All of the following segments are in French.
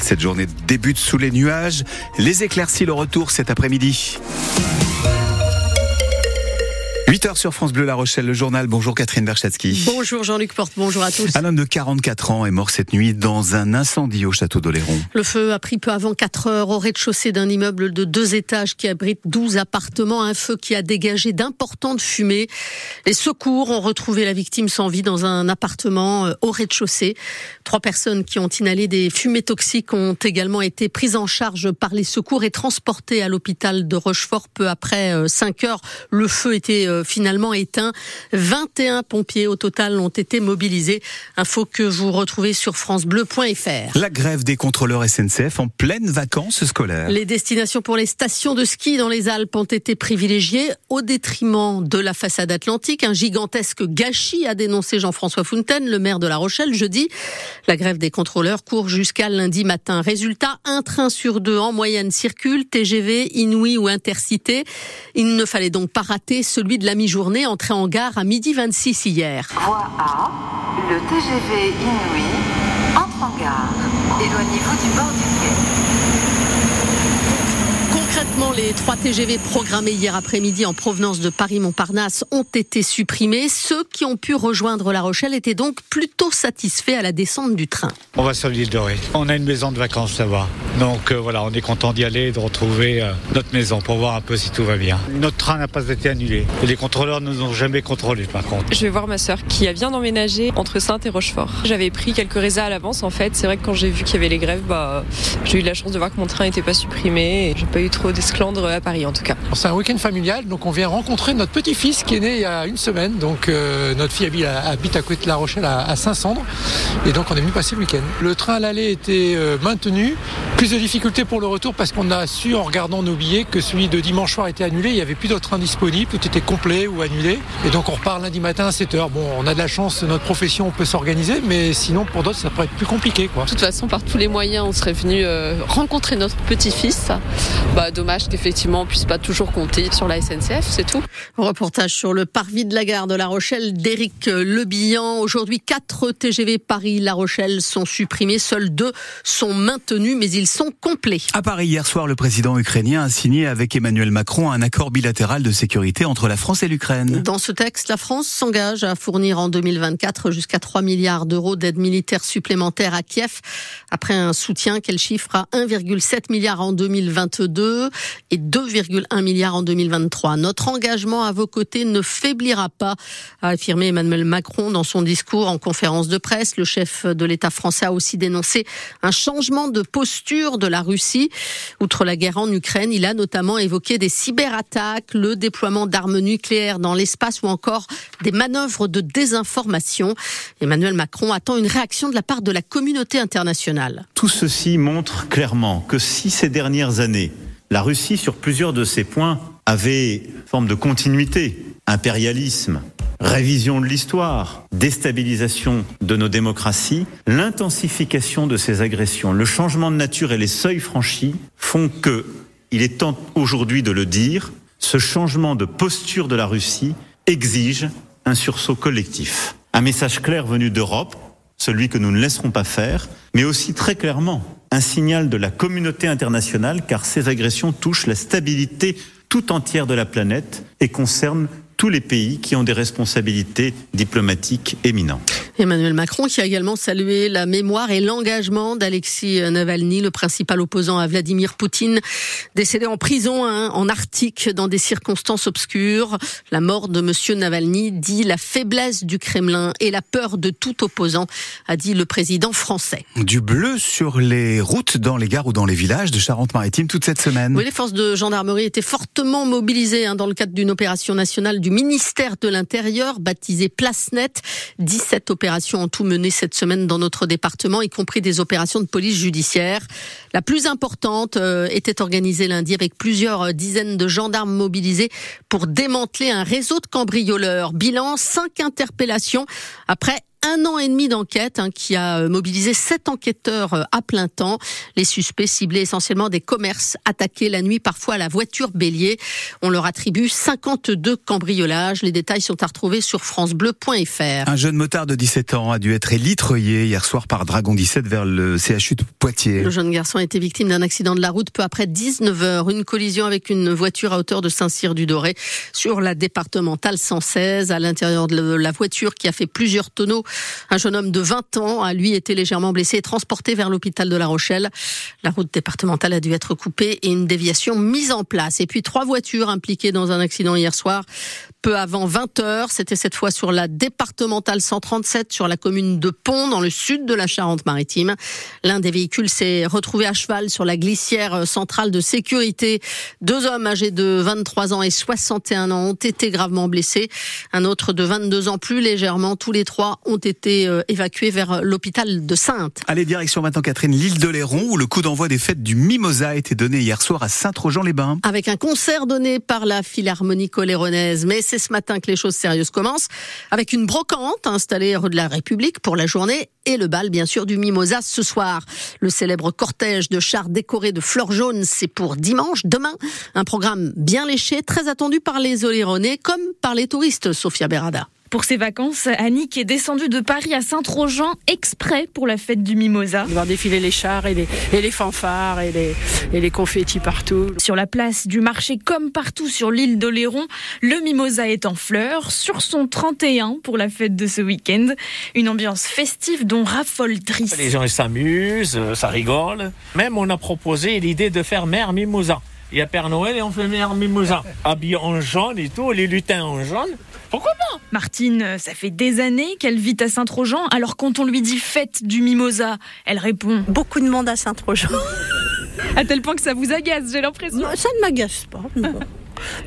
Cette journée débute sous les nuages. Les éclaircies, le retour cet après-midi. 8h sur France Bleu La Rochelle, le journal. Bonjour Catherine Berchatsky. Bonjour Jean-Luc Porte, bonjour à tous. Un homme de 44 ans est mort cette nuit dans un incendie au château d'Oléron. Le feu a pris peu avant 4 heures au rez-de-chaussée d'un immeuble de deux étages qui abrite 12 appartements. Un feu qui a dégagé d'importantes fumées. Les secours ont retrouvé la victime sans vie dans un appartement euh, au rez-de-chaussée. Trois personnes qui ont inhalé des fumées toxiques ont également été prises en charge par les secours et transportées à l'hôpital de Rochefort peu après 5 euh, heures. Le feu était euh, finalement éteint. 21 pompiers au total ont été mobilisés. Info que vous retrouvez sur francebleu.fr. La grève des contrôleurs SNCF en pleine vacances scolaires. Les destinations pour les stations de ski dans les Alpes ont été privilégiées au détriment de la façade atlantique. Un gigantesque gâchis a dénoncé Jean-François Fontaine, le maire de La Rochelle, jeudi. La grève des contrôleurs court jusqu'à lundi matin. Résultat, un train sur deux en moyenne circule, TGV, Inouï ou Intercité. Il ne fallait donc pas rater celui de la mi-journée entré en gare à midi 26 hier. Voie A, le TGV Inouï entre en gare. Éloignez-vous du bord du Concrètement, les trois TGV programmés hier après-midi en provenance de Paris-Montparnasse ont été supprimés. Ceux qui ont pu rejoindre La Rochelle étaient donc plutôt satisfaits à la descente du train. On va sur l'île de Ré. On a une maison de vacances là-bas. Donc euh, voilà, on est content d'y aller et de retrouver euh, notre maison pour voir un peu si tout va bien. Notre train n'a pas été annulé. Et les contrôleurs ne nous ont jamais contrôlés par contre. Je vais voir ma soeur qui a bien emménagé entre Sainte et Rochefort. J'avais pris quelques résas à l'avance en fait. C'est vrai que quand j'ai vu qu'il y avait les grèves, bah, j'ai eu la chance de voir que mon train n'était pas supprimé. Et j'ai pas eu trop à Paris en tout cas. C'est un week-end familial, donc on vient rencontrer notre petit-fils qui est né il y a une semaine. Donc euh, notre fille habite à, à côté de La Rochelle à, Saint-Cendre. Et donc on est venu passer le week-end. Le train à l'aller était euh, maintenu. Plus de difficultés pour le retour parce qu'on a su en regardant nos billets que celui de dimanche soir était annulé. Il n'y avait plus de train disponible, tout était complet ou annulé. Et donc on repart lundi matin à 7h. Bon, on a de la chance, notre profession, on peut s'organiser, mais sinon pour d'autres ça pourrait être plus compliqué. Quoi. De toute façon, par tous les moyens, on serait venu euh, rencontrer notre petit-fils. Bah, dommage qu'effectivement on puisse pas toujours compter sur la SNCF, c'est tout. Reportage sur le parvis de la gare de La Rochelle d'Éric Lebillan. Aujourd'hui, quatre TGV Paris-La Rochelle sont supprimés. Seuls deux sont maintenus, mais ils sont complets. À Paris, hier soir, le président ukrainien a signé avec Emmanuel Macron un accord bilatéral de sécurité entre la France et l'Ukraine. Dans ce texte, la France s'engage à fournir en 2024 jusqu'à 3 milliards d'euros d'aide militaire supplémentaire à Kiev, après un soutien qu'elle chiffre à 1,7 milliard en 2022 et 2,1 milliards en 2023. Notre engagement à vos côtés ne faiblira pas, a affirmé Emmanuel Macron dans son discours en conférence de presse. Le chef de l'État français a aussi dénoncé un changement de posture de la Russie. Outre la guerre en Ukraine, il a notamment évoqué des cyberattaques, le déploiement d'armes nucléaires dans l'espace ou encore des manœuvres de désinformation. Emmanuel Macron attend une réaction de la part de la communauté internationale. Tout ceci montre clairement que si ces dernières années, la Russie, sur plusieurs de ces points, avait forme de continuité, impérialisme, révision de l'histoire, déstabilisation de nos démocraties, l'intensification de ces agressions, le changement de nature et les seuils franchis font que, il est temps aujourd'hui de le dire, ce changement de posture de la Russie exige un sursaut collectif. Un message clair venu d'Europe, celui que nous ne laisserons pas faire, mais aussi très clairement un signal de la communauté internationale, car ces agressions touchent la stabilité tout entière de la planète et concernent tous les pays qui ont des responsabilités diplomatiques éminentes. Emmanuel Macron qui a également salué la mémoire et l'engagement d'Alexis Navalny, le principal opposant à Vladimir Poutine, décédé en prison hein, en Arctique dans des circonstances obscures. La mort de Monsieur Navalny dit la faiblesse du Kremlin et la peur de tout opposant, a dit le président français. Du bleu sur les routes dans les gares ou dans les villages de Charente-Maritime toute cette semaine. Oui, les forces de gendarmerie étaient fortement mobilisées hein, dans le cadre d'une opération nationale du ministère de l'Intérieur baptisée Place Net. 17 opérations en tout menées cette semaine dans notre département, y compris des opérations de police judiciaire. La plus importante euh, était organisée lundi avec plusieurs dizaines de gendarmes mobilisés pour démanteler un réseau de cambrioleurs. Bilan, cinq interpellations après un an et demi d'enquête hein, qui a euh, mobilisé sept enquêteurs euh, à plein temps. Les suspects ciblaient essentiellement des commerces attaqués la nuit, parfois à la voiture bélier. On leur attribue 52 cambriolages. Les détails sont à retrouver sur francebleu.fr. Un jeune motard de 17 ans a dû être élitreillé hier soir par Dragon 17 vers le CHU de Poitiers. Le jeune garçon a été victime d'un accident de la route peu après 19h. Une collision avec une voiture à hauteur de Saint-Cyr-du-Doré sur la départementale 116 à l'intérieur de la voiture qui a fait plusieurs tonneaux. Un jeune homme de 20 ans a lui été légèrement blessé et transporté vers l'hôpital de La Rochelle. La route départementale a dû être coupée et une déviation mise en place. Et puis trois voitures impliquées dans un accident hier soir peu avant 20 heures. C'était cette fois sur la départementale 137 sur la commune de Pont dans le sud de la Charente-Maritime. L'un des véhicules s'est retrouvé à cheval sur la glissière centrale de sécurité. Deux hommes âgés de 23 ans et 61 ans ont été gravement blessés. Un autre de 22 ans plus légèrement. Tous les trois ont été euh, évacués vers l'hôpital de Sainte. Allez, direction maintenant Catherine, l'île de Léron où le coup d'envoi des fêtes du Mimosa a été donné hier soir à Saint-Trojan-les-Bains. Avec un concert donné par la Philharmonie coléronaise. Mais c'est ce matin que les choses sérieuses commencent, avec une brocante installée rue de la République pour la journée et le bal, bien sûr, du Mimosa ce soir. Le célèbre cortège de chars décorés de fleurs jaunes, c'est pour dimanche, demain. Un programme bien léché, très attendu par les Oléronais comme par les touristes, Sofia Berada. Pour ses vacances, Annick est descendue de Paris à Saint-Trojan exprès pour la fête du Mimosa. voir défiler les chars et les, et les fanfares et les, et les confettis partout. Sur la place du marché comme partout sur l'île d'Oléron, le Mimosa est en fleurs sur son 31 pour la fête de ce week-end. Une ambiance festive dont raffole triste. Les gens s'amusent, euh, ça rigole. Même on a proposé l'idée de faire mère Mimosa. Il y a Père Noël et on fait mère Mimosa. Habillé en jaune et tout, les lutins en jaune. Pourquoi pas Martine, ça fait des années qu'elle vit à Saint-Trojan, alors quand on lui dit fête du mimosa, elle répond Beaucoup de monde à Saint-Trojan. à tel point que ça vous agace, j'ai l'impression. Ça ne m'agace pas.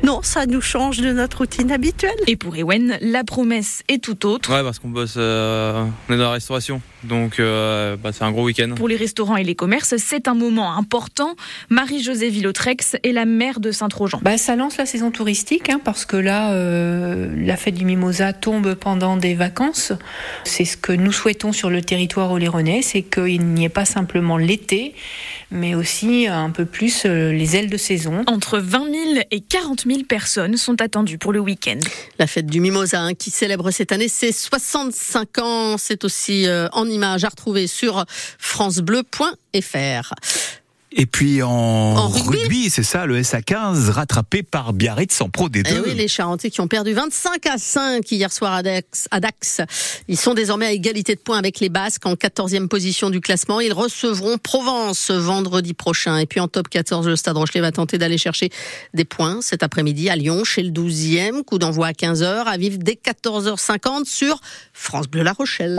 Non, ça nous change de notre routine habituelle. Et pour Ewen, la promesse est tout autre. Ouais, parce qu'on bosse, euh, on est dans la restauration, donc euh, bah, c'est un gros week-end. Pour les restaurants et les commerces, c'est un moment important. Marie-Josée Villotrex est la maire de Saint-Trojan. Bah, ça lance la saison touristique, hein, parce que là, euh, la fête du Mimosa tombe pendant des vacances. C'est ce que nous souhaitons sur le territoire oléronais, c'est qu'il n'y ait pas simplement l'été, mais aussi un peu plus les ailes de saison. Entre 20 000 et 40 000 personnes sont attendues pour le week-end. La fête du Mimosa hein, qui célèbre cette année ses 65 ans, c'est aussi euh, en image à retrouver sur francebleu.fr. Et puis en, rugby, c'est ça, le SA15 rattrapé par Biarritz en Pro D2. Eh oui, les Charentais qui ont perdu 25 à 5 hier soir à Dax, à Dax. Ils sont désormais à égalité de points avec les Basques en 14e position du classement. Ils recevront Provence vendredi prochain. Et puis en top 14, le Stade Rochelet va tenter d'aller chercher des points cet après-midi à Lyon chez le 12e. Coup d'envoi à 15h, à vivre dès 14h50 sur France Bleu La Rochelle.